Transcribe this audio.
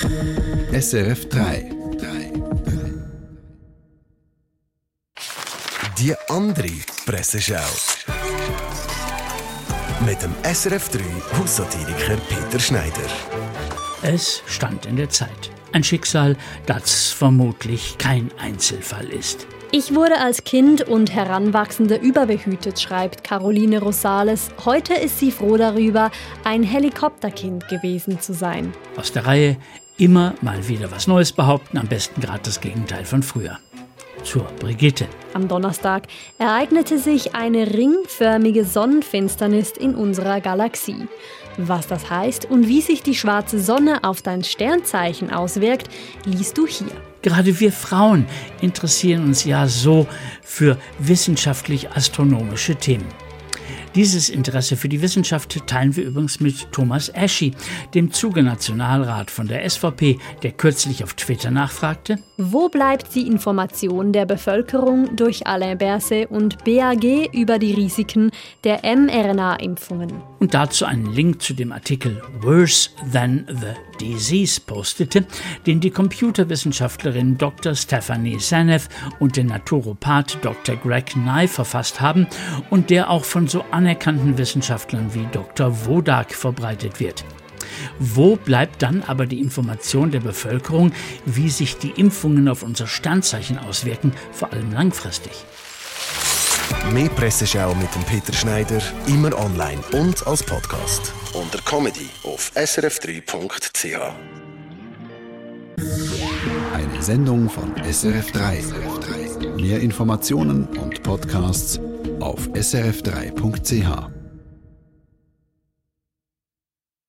SRF 3. Die andere Presseschau. Mit dem SRF 3 Haussatiriker Peter Schneider. Es stand in der Zeit. Ein Schicksal, das vermutlich kein Einzelfall ist. Ich wurde als Kind und Heranwachsende überbehütet, schreibt Caroline Rosales. Heute ist sie froh darüber, ein Helikopterkind gewesen zu sein. Aus der Reihe immer mal wieder was Neues behaupten, am besten gerade das Gegenteil von früher. Zur Brigitte. Am Donnerstag ereignete sich eine ringförmige Sonnenfinsternis in unserer Galaxie. Was das heißt und wie sich die schwarze Sonne auf dein Sternzeichen auswirkt, liest du hier. Gerade wir Frauen interessieren uns ja so für wissenschaftlich-astronomische Themen. Dieses Interesse für die Wissenschaft teilen wir übrigens mit Thomas Eschi, dem Zuge-Nationalrat von der SVP, der kürzlich auf Twitter nachfragte: Wo bleibt die Information der Bevölkerung durch Alain Berset und BAG über die Risiken der mRNA-Impfungen? Und dazu einen Link zu dem Artikel Worse Than the Disease postete, den die Computerwissenschaftlerin Dr. Stephanie Seneff und der Naturopath Dr. Greg Nye verfasst haben und der auch von so anerkannten Wissenschaftlern wie Dr. Wodak verbreitet wird. Wo bleibt dann aber die Information der Bevölkerung, wie sich die Impfungen auf unser Sternzeichen auswirken, vor allem langfristig? Mehr Presseschau mit dem Peter Schneider, immer online und als Podcast. Unter Comedy auf srf3.ch. Eine Sendung von SRF 3. Mehr Informationen und Podcasts auf srf3.ch.